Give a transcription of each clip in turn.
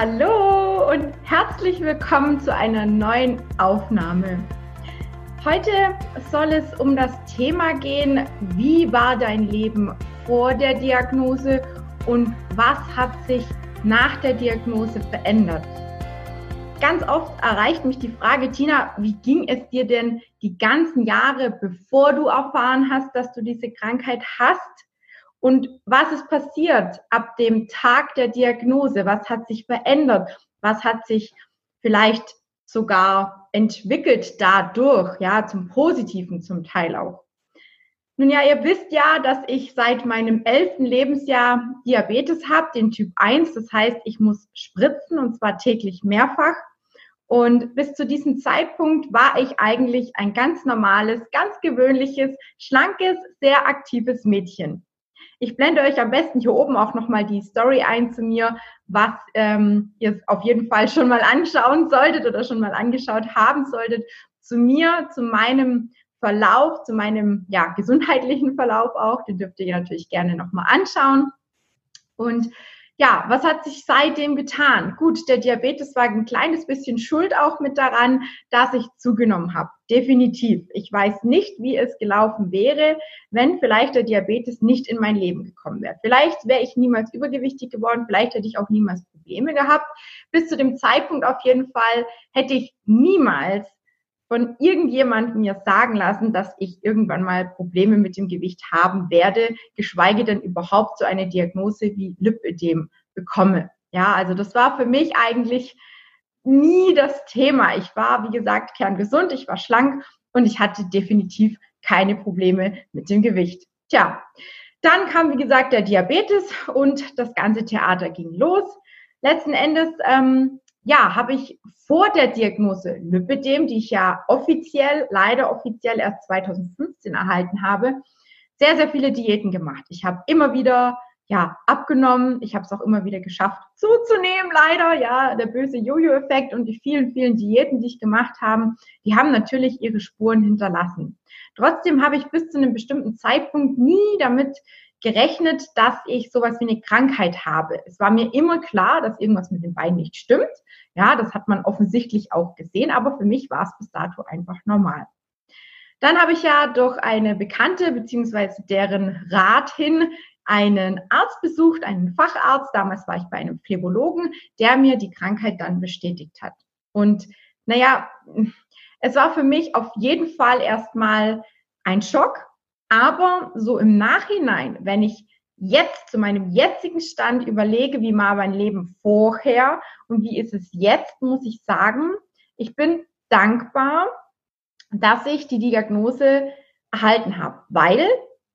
Hallo und herzlich willkommen zu einer neuen Aufnahme. Heute soll es um das Thema gehen, wie war dein Leben vor der Diagnose und was hat sich nach der Diagnose verändert. Ganz oft erreicht mich die Frage, Tina, wie ging es dir denn die ganzen Jahre, bevor du erfahren hast, dass du diese Krankheit hast? Und was ist passiert ab dem Tag der Diagnose? Was hat sich verändert? Was hat sich vielleicht sogar entwickelt dadurch, ja, zum Positiven zum Teil auch? Nun ja, ihr wisst ja, dass ich seit meinem elften Lebensjahr Diabetes habe, den Typ 1. Das heißt, ich muss spritzen und zwar täglich mehrfach. Und bis zu diesem Zeitpunkt war ich eigentlich ein ganz normales, ganz gewöhnliches, schlankes, sehr aktives Mädchen. Ich blende euch am besten hier oben auch nochmal die Story ein zu mir, was ähm, ihr auf jeden Fall schon mal anschauen solltet oder schon mal angeschaut haben solltet. Zu mir, zu meinem Verlauf, zu meinem ja, gesundheitlichen Verlauf auch. Den dürft ihr natürlich gerne nochmal anschauen. Und ja, was hat sich seitdem getan? Gut, der Diabetes war ein kleines bisschen schuld auch mit daran, dass ich zugenommen habe. Definitiv. Ich weiß nicht, wie es gelaufen wäre, wenn vielleicht der Diabetes nicht in mein Leben gekommen wäre. Vielleicht wäre ich niemals übergewichtig geworden, vielleicht hätte ich auch niemals Probleme gehabt. Bis zu dem Zeitpunkt auf jeden Fall hätte ich niemals von irgendjemandem mir sagen lassen, dass ich irgendwann mal Probleme mit dem Gewicht haben werde, geschweige denn überhaupt so eine Diagnose wie Lipödem bekomme. Ja, also das war für mich eigentlich nie das Thema. Ich war, wie gesagt, kerngesund, ich war schlank und ich hatte definitiv keine Probleme mit dem Gewicht. Tja, dann kam, wie gesagt, der Diabetes und das ganze Theater ging los. Letzten Endes ähm, ja, habe ich vor der Diagnose Lipidem, die ich ja offiziell, leider offiziell erst 2015 erhalten habe, sehr, sehr viele Diäten gemacht. Ich habe immer wieder ja, abgenommen. Ich habe es auch immer wieder geschafft zuzunehmen, leider. Ja, der böse Jojo-Effekt und die vielen, vielen Diäten, die ich gemacht habe, die haben natürlich ihre Spuren hinterlassen. Trotzdem habe ich bis zu einem bestimmten Zeitpunkt nie damit gerechnet, dass ich sowas wie eine Krankheit habe. Es war mir immer klar, dass irgendwas mit den Beinen nicht stimmt. Ja, das hat man offensichtlich auch gesehen, aber für mich war es bis dato einfach normal. Dann habe ich ja durch eine Bekannte beziehungsweise deren Rat hin einen Arzt besucht, einen Facharzt. Damals war ich bei einem Phlebologen, der mir die Krankheit dann bestätigt hat. Und naja, es war für mich auf jeden Fall erstmal ein Schock, aber so im Nachhinein, wenn ich jetzt zu meinem jetzigen Stand überlege, wie war mein Leben vorher und wie ist es jetzt, muss ich sagen, ich bin dankbar, dass ich die Diagnose erhalten habe, weil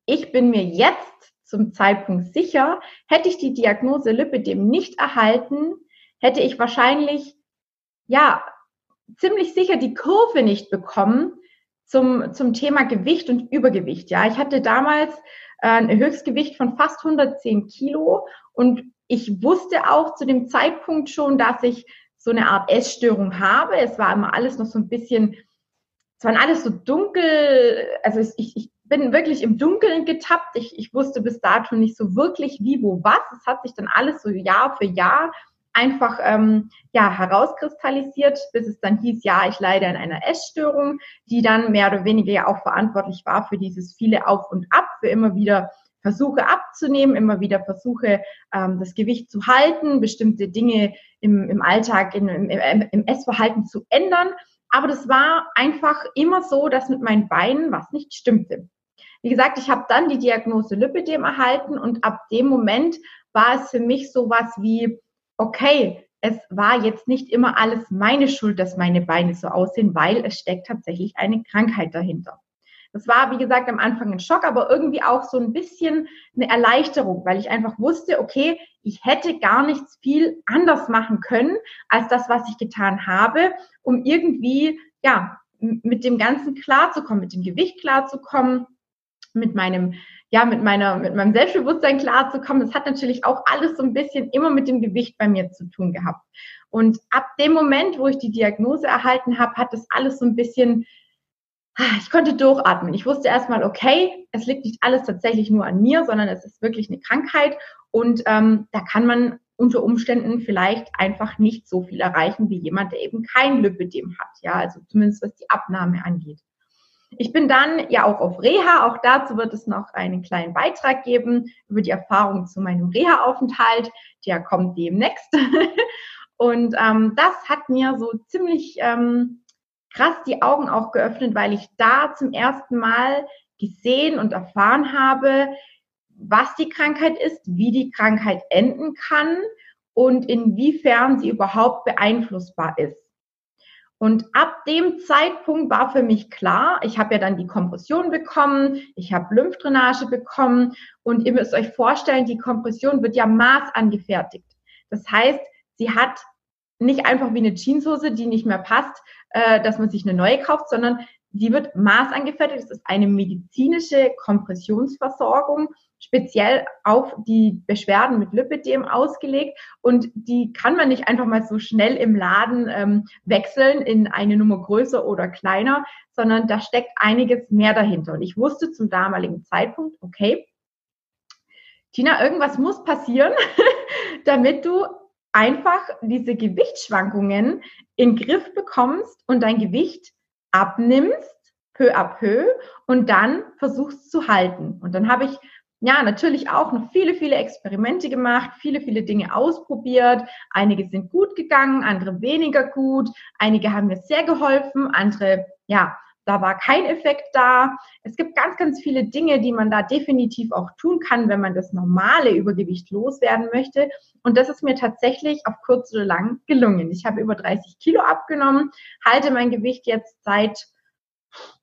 ich bin mir jetzt zum Zeitpunkt sicher, hätte ich die Diagnose Lipidem nicht erhalten, hätte ich wahrscheinlich, ja, ziemlich sicher die Kurve nicht bekommen, zum, zum Thema Gewicht und Übergewicht. Ja, ich hatte damals äh, ein Höchstgewicht von fast 110 Kilo und ich wusste auch zu dem Zeitpunkt schon, dass ich so eine Art Essstörung habe. Es war immer alles noch so ein bisschen, es waren alles so dunkel, also ich, ich bin wirklich im Dunkeln getappt. Ich, ich wusste bis dato nicht so wirklich wie, wo, was. Es hat sich dann alles so Jahr für Jahr einfach ähm, ja, herauskristallisiert, bis es dann hieß, ja, ich leide an einer Essstörung, die dann mehr oder weniger ja auch verantwortlich war für dieses viele Auf und Ab, für immer wieder Versuche abzunehmen, immer wieder Versuche, ähm, das Gewicht zu halten, bestimmte Dinge im, im Alltag, in, im, im Essverhalten zu ändern. Aber das war einfach immer so, dass mit meinen Beinen was nicht stimmte. Wie gesagt, ich habe dann die Diagnose Lipidem erhalten und ab dem Moment war es für mich sowas wie, okay, es war jetzt nicht immer alles meine Schuld, dass meine Beine so aussehen, weil es steckt tatsächlich eine Krankheit dahinter. Das war, wie gesagt, am Anfang ein Schock, aber irgendwie auch so ein bisschen eine Erleichterung, weil ich einfach wusste, okay, ich hätte gar nichts viel anders machen können als das, was ich getan habe, um irgendwie, ja, mit dem Ganzen klarzukommen, mit dem Gewicht klarzukommen, mit meinem ja, mit meiner, mit meinem Selbstbewusstsein klarzukommen. Das hat natürlich auch alles so ein bisschen immer mit dem Gewicht bei mir zu tun gehabt. Und ab dem Moment, wo ich die Diagnose erhalten habe, hat das alles so ein bisschen, ah, ich konnte durchatmen. Ich wusste erstmal, okay, es liegt nicht alles tatsächlich nur an mir, sondern es ist wirklich eine Krankheit und ähm, da kann man unter Umständen vielleicht einfach nicht so viel erreichen wie jemand, der eben kein Lipidem hat. Ja, also zumindest was die Abnahme angeht. Ich bin dann ja auch auf Reha. Auch dazu wird es noch einen kleinen Beitrag geben über die Erfahrung zu meinem Reha-Aufenthalt. Der kommt demnächst. Und ähm, das hat mir so ziemlich ähm, krass die Augen auch geöffnet, weil ich da zum ersten Mal gesehen und erfahren habe, was die Krankheit ist, wie die Krankheit enden kann und inwiefern sie überhaupt beeinflussbar ist. Und ab dem Zeitpunkt war für mich klar, ich habe ja dann die Kompression bekommen, ich habe Lymphdrainage bekommen und ihr müsst euch vorstellen, die Kompression wird ja maßangefertigt. Das heißt, sie hat nicht einfach wie eine Jeanshose, die nicht mehr passt, äh, dass man sich eine neue kauft, sondern die wird maßangefertigt. Das ist eine medizinische Kompressionsversorgung, speziell auf die Beschwerden mit Lipidem ausgelegt. Und die kann man nicht einfach mal so schnell im Laden ähm, wechseln in eine Nummer größer oder kleiner, sondern da steckt einiges mehr dahinter. Und ich wusste zum damaligen Zeitpunkt, okay, Tina, irgendwas muss passieren, damit du einfach diese Gewichtsschwankungen in Griff bekommst und dein Gewicht abnimmst, peu à peu, und dann versuchst zu halten. Und dann habe ich ja, natürlich auch noch viele, viele Experimente gemacht, viele, viele Dinge ausprobiert. Einige sind gut gegangen, andere weniger gut. Einige haben mir sehr geholfen, andere, ja, da war kein Effekt da. Es gibt ganz, ganz viele Dinge, die man da definitiv auch tun kann, wenn man das normale Übergewicht loswerden möchte. Und das ist mir tatsächlich auf kurz oder lang gelungen. Ich habe über 30 Kilo abgenommen, halte mein Gewicht jetzt seit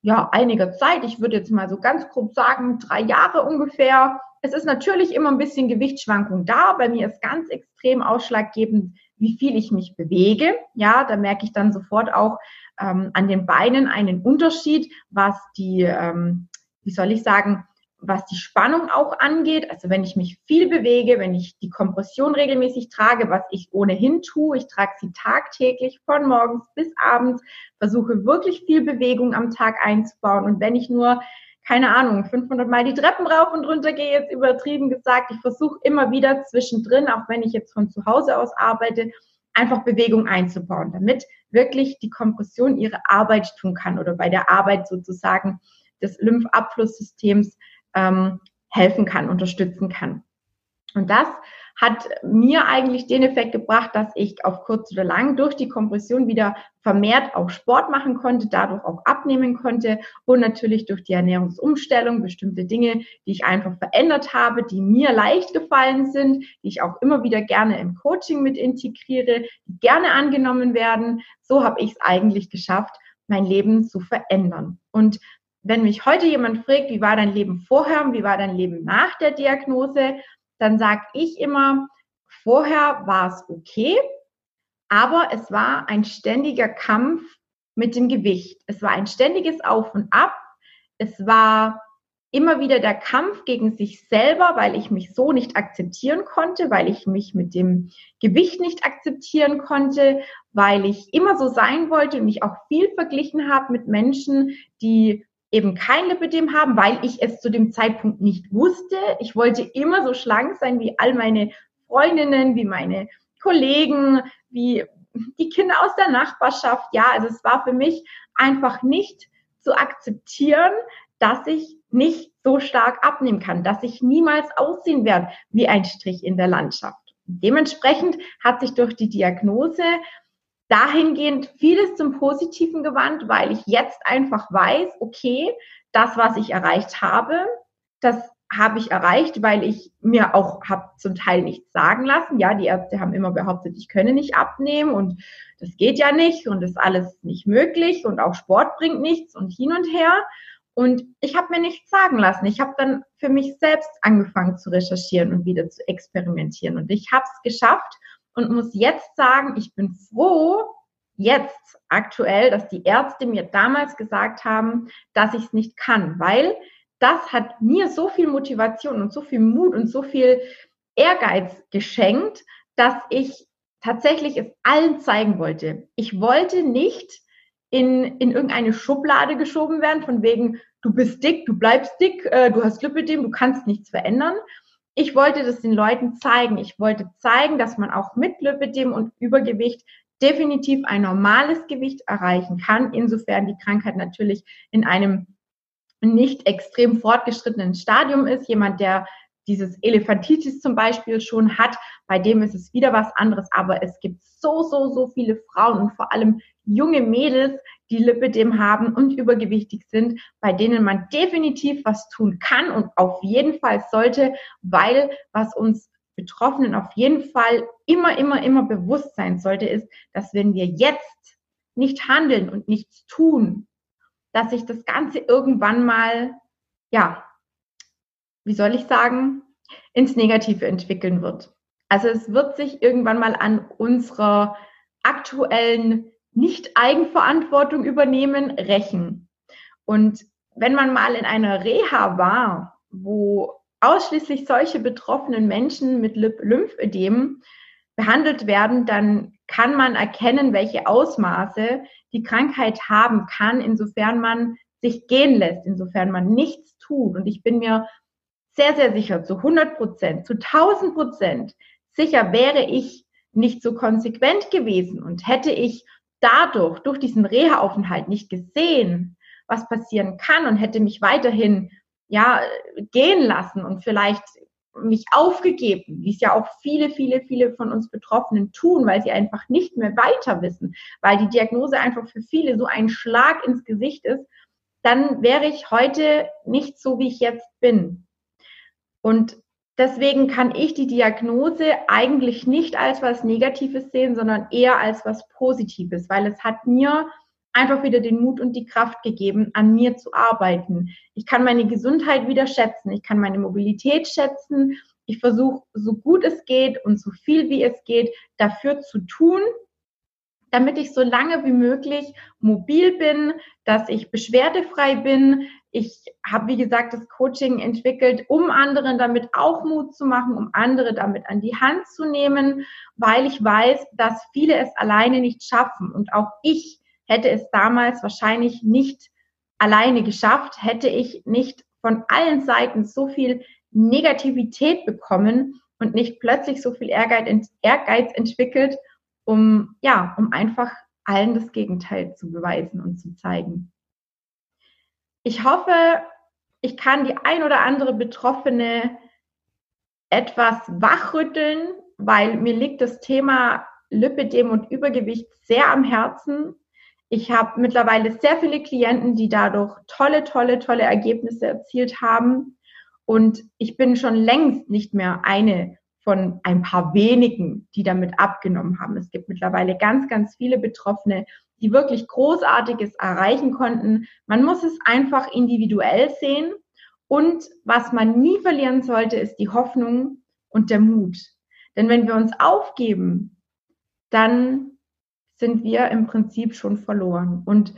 ja, einiger Zeit. Ich würde jetzt mal so ganz grob sagen, drei Jahre ungefähr. Es ist natürlich immer ein bisschen Gewichtsschwankung da. Bei mir ist ganz extrem ausschlaggebend, wie viel ich mich bewege. Ja, da merke ich dann sofort auch ähm, an den Beinen einen Unterschied, was die, ähm, wie soll ich sagen, was die Spannung auch angeht, also wenn ich mich viel bewege, wenn ich die Kompression regelmäßig trage, was ich ohnehin tue, ich trage sie tagtäglich von morgens bis abends, versuche wirklich viel Bewegung am Tag einzubauen und wenn ich nur keine Ahnung, 500 Mal die Treppen rauf und runter gehe, jetzt übertrieben gesagt. Ich versuche immer wieder zwischendrin, auch wenn ich jetzt von zu Hause aus arbeite, einfach Bewegung einzubauen, damit wirklich die Kompression ihre Arbeit tun kann oder bei der Arbeit sozusagen des Lymphabflusssystems ähm, helfen kann, unterstützen kann. Und das hat mir eigentlich den Effekt gebracht, dass ich auf kurz oder lang durch die Kompression wieder vermehrt auch Sport machen konnte, dadurch auch abnehmen konnte und natürlich durch die Ernährungsumstellung bestimmte Dinge, die ich einfach verändert habe, die mir leicht gefallen sind, die ich auch immer wieder gerne im Coaching mit integriere, die gerne angenommen werden. So habe ich es eigentlich geschafft, mein Leben zu verändern. Und wenn mich heute jemand fragt, wie war dein Leben vorher und wie war dein Leben nach der Diagnose, dann sage ich immer, vorher war es okay, aber es war ein ständiger Kampf mit dem Gewicht. Es war ein ständiges Auf und Ab. Es war immer wieder der Kampf gegen sich selber, weil ich mich so nicht akzeptieren konnte, weil ich mich mit dem Gewicht nicht akzeptieren konnte, weil ich immer so sein wollte und mich auch viel verglichen habe mit Menschen, die eben kein Lipidem haben, weil ich es zu dem Zeitpunkt nicht wusste. Ich wollte immer so schlank sein wie all meine Freundinnen, wie meine Kollegen, wie die Kinder aus der Nachbarschaft. Ja, also es war für mich einfach nicht zu akzeptieren, dass ich nicht so stark abnehmen kann, dass ich niemals aussehen werde wie ein Strich in der Landschaft. Dementsprechend hat sich durch die Diagnose dahingehend vieles zum Positiven gewandt, weil ich jetzt einfach weiß, okay, das, was ich erreicht habe, das habe ich erreicht, weil ich mir auch habe zum Teil nichts sagen lassen. Ja, die Ärzte haben immer behauptet, ich könne nicht abnehmen und das geht ja nicht und ist alles nicht möglich und auch Sport bringt nichts und hin und her. Und ich habe mir nichts sagen lassen. Ich habe dann für mich selbst angefangen zu recherchieren und wieder zu experimentieren. Und ich habe es geschafft und muss jetzt sagen, ich bin froh, jetzt aktuell, dass die Ärzte mir damals gesagt haben, dass ich es nicht kann, weil das hat mir so viel Motivation und so viel Mut und so viel Ehrgeiz geschenkt, dass ich tatsächlich es allen zeigen wollte. Ich wollte nicht in, in irgendeine Schublade geschoben werden, von wegen, du bist dick, du bleibst dick, äh, du hast Lipidem, du kannst nichts verändern, ich wollte das den Leuten zeigen. Ich wollte zeigen, dass man auch mit Lipidem und Übergewicht definitiv ein normales Gewicht erreichen kann, insofern die Krankheit natürlich in einem nicht extrem fortgeschrittenen Stadium ist. Jemand, der dieses Elefantitis zum Beispiel schon hat, bei dem ist es wieder was anderes. Aber es gibt so, so, so viele Frauen und vor allem junge Mädels, die Lipidem haben und übergewichtig sind, bei denen man definitiv was tun kann und auf jeden Fall sollte, weil was uns Betroffenen auf jeden Fall immer, immer, immer bewusst sein sollte, ist, dass wenn wir jetzt nicht handeln und nichts tun, dass sich das Ganze irgendwann mal, ja, wie soll ich sagen, ins Negative entwickeln wird. Also es wird sich irgendwann mal an unserer aktuellen Nicht-Eigenverantwortung übernehmen, rächen. Und wenn man mal in einer Reha war, wo ausschließlich solche betroffenen Menschen mit Lymphödem behandelt werden, dann kann man erkennen, welche Ausmaße die Krankheit haben kann, insofern man sich gehen lässt, insofern man nichts tut. Und ich bin mir sehr, sehr sicher, zu 100 Prozent, zu 1000 Prozent sicher wäre ich nicht so konsequent gewesen und hätte ich dadurch, durch diesen Reha-Aufenthalt nicht gesehen, was passieren kann und hätte mich weiterhin ja, gehen lassen und vielleicht mich aufgegeben, wie es ja auch viele, viele, viele von uns Betroffenen tun, weil sie einfach nicht mehr weiter wissen, weil die Diagnose einfach für viele so ein Schlag ins Gesicht ist, dann wäre ich heute nicht so, wie ich jetzt bin. Und deswegen kann ich die Diagnose eigentlich nicht als was Negatives sehen, sondern eher als was Positives, weil es hat mir einfach wieder den Mut und die Kraft gegeben, an mir zu arbeiten. Ich kann meine Gesundheit wieder schätzen, ich kann meine Mobilität schätzen. Ich versuche, so gut es geht und so viel wie es geht, dafür zu tun, damit ich so lange wie möglich mobil bin, dass ich beschwerdefrei bin. Ich habe, wie gesagt, das Coaching entwickelt, um anderen damit auch Mut zu machen, um andere damit an die Hand zu nehmen, weil ich weiß, dass viele es alleine nicht schaffen. Und auch ich hätte es damals wahrscheinlich nicht alleine geschafft, hätte ich nicht von allen Seiten so viel Negativität bekommen und nicht plötzlich so viel Ehrgeiz, Ehrgeiz entwickelt, um, ja, um einfach allen das Gegenteil zu beweisen und zu zeigen. Ich hoffe, ich kann die ein oder andere Betroffene etwas wachrütteln, weil mir liegt das Thema Lipidem und Übergewicht sehr am Herzen. Ich habe mittlerweile sehr viele Klienten, die dadurch tolle, tolle, tolle Ergebnisse erzielt haben. Und ich bin schon längst nicht mehr eine von ein paar wenigen, die damit abgenommen haben. Es gibt mittlerweile ganz, ganz viele Betroffene, die wirklich Großartiges erreichen konnten. Man muss es einfach individuell sehen. Und was man nie verlieren sollte, ist die Hoffnung und der Mut. Denn wenn wir uns aufgeben, dann sind wir im Prinzip schon verloren. Und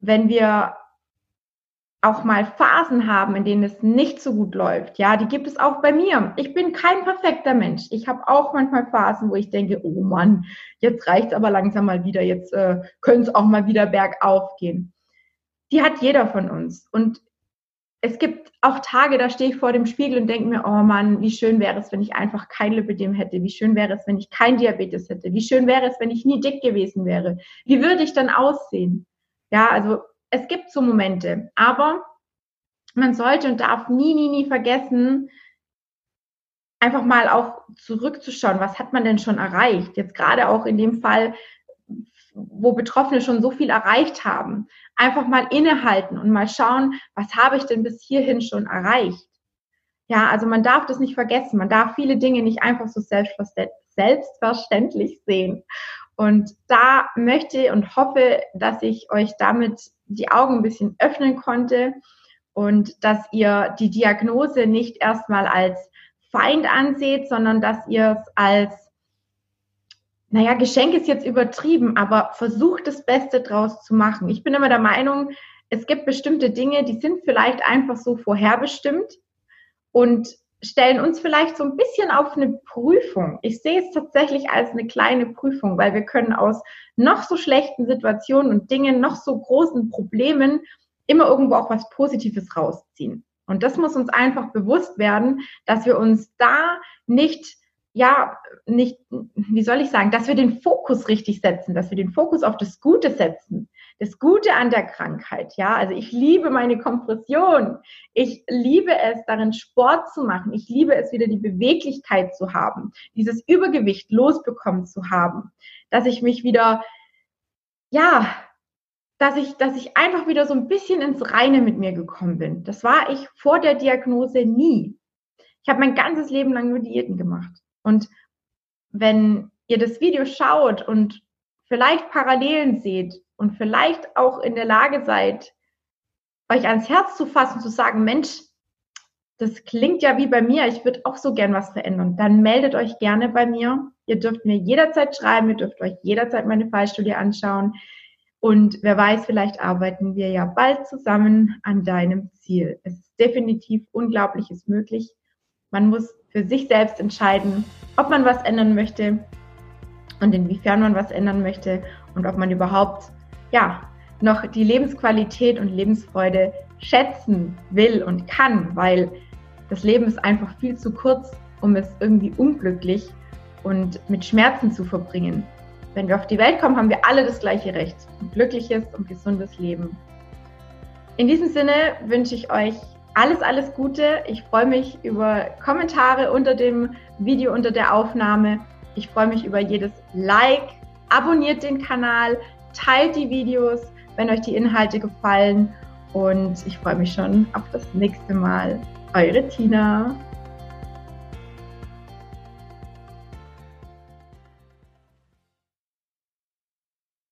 wenn wir auch mal Phasen haben, in denen es nicht so gut läuft, ja, die gibt es auch bei mir. Ich bin kein perfekter Mensch. Ich habe auch manchmal Phasen, wo ich denke, oh Mann, jetzt reicht's aber langsam mal wieder, jetzt äh, könnte es auch mal wieder bergauf gehen. Die hat jeder von uns. Und es gibt auch Tage, da stehe ich vor dem Spiegel und denke mir, oh Mann, wie schön wäre es, wenn ich einfach kein Lipidem hätte. Wie schön wäre es, wenn ich kein Diabetes hätte. Wie schön wäre es, wenn ich nie dick gewesen wäre. Wie würde ich dann aussehen? Ja, also es gibt so Momente, aber man sollte und darf nie, nie, nie vergessen, einfach mal auch zurückzuschauen, was hat man denn schon erreicht? Jetzt gerade auch in dem Fall, wo Betroffene schon so viel erreicht haben, einfach mal innehalten und mal schauen, was habe ich denn bis hierhin schon erreicht? Ja, also man darf das nicht vergessen. Man darf viele Dinge nicht einfach so selbstverständlich sehen. Und da möchte und hoffe, dass ich euch damit die Augen ein bisschen öffnen konnte und dass ihr die Diagnose nicht erstmal als Feind anseht, sondern dass ihr es als naja, Geschenk ist jetzt übertrieben, aber versucht das Beste draus zu machen. Ich bin immer der Meinung, es gibt bestimmte Dinge, die sind vielleicht einfach so vorherbestimmt und stellen uns vielleicht so ein bisschen auf eine Prüfung. Ich sehe es tatsächlich als eine kleine Prüfung, weil wir können aus noch so schlechten Situationen und Dingen, noch so großen Problemen immer irgendwo auch was Positives rausziehen. Und das muss uns einfach bewusst werden, dass wir uns da nicht ja, nicht, wie soll ich sagen, dass wir den Fokus richtig setzen, dass wir den Fokus auf das Gute setzen, das Gute an der Krankheit, ja. Also ich liebe meine Kompression. Ich liebe es, darin Sport zu machen. Ich liebe es, wieder die Beweglichkeit zu haben, dieses Übergewicht losbekommen zu haben, dass ich mich wieder, ja, dass ich, dass ich einfach wieder so ein bisschen ins Reine mit mir gekommen bin. Das war ich vor der Diagnose nie. Ich habe mein ganzes Leben lang nur Diäten gemacht. Und wenn ihr das Video schaut und vielleicht Parallelen seht und vielleicht auch in der Lage seid, euch ans Herz zu fassen, zu sagen, Mensch, das klingt ja wie bei mir, ich würde auch so gern was verändern, dann meldet euch gerne bei mir. Ihr dürft mir jederzeit schreiben, ihr dürft euch jederzeit meine Fallstudie anschauen. Und wer weiß, vielleicht arbeiten wir ja bald zusammen an deinem Ziel. Es ist definitiv Unglaubliches möglich. Man muss für sich selbst entscheiden, ob man was ändern möchte und inwiefern man was ändern möchte und ob man überhaupt ja noch die Lebensqualität und Lebensfreude schätzen will und kann, weil das Leben ist einfach viel zu kurz, um es irgendwie unglücklich und mit Schmerzen zu verbringen. Wenn wir auf die Welt kommen, haben wir alle das gleiche Recht, ein glückliches und gesundes Leben. In diesem Sinne wünsche ich euch alles, alles Gute. Ich freue mich über Kommentare unter dem Video, unter der Aufnahme. Ich freue mich über jedes Like. Abonniert den Kanal, teilt die Videos, wenn euch die Inhalte gefallen. Und ich freue mich schon auf das nächste Mal. Eure Tina.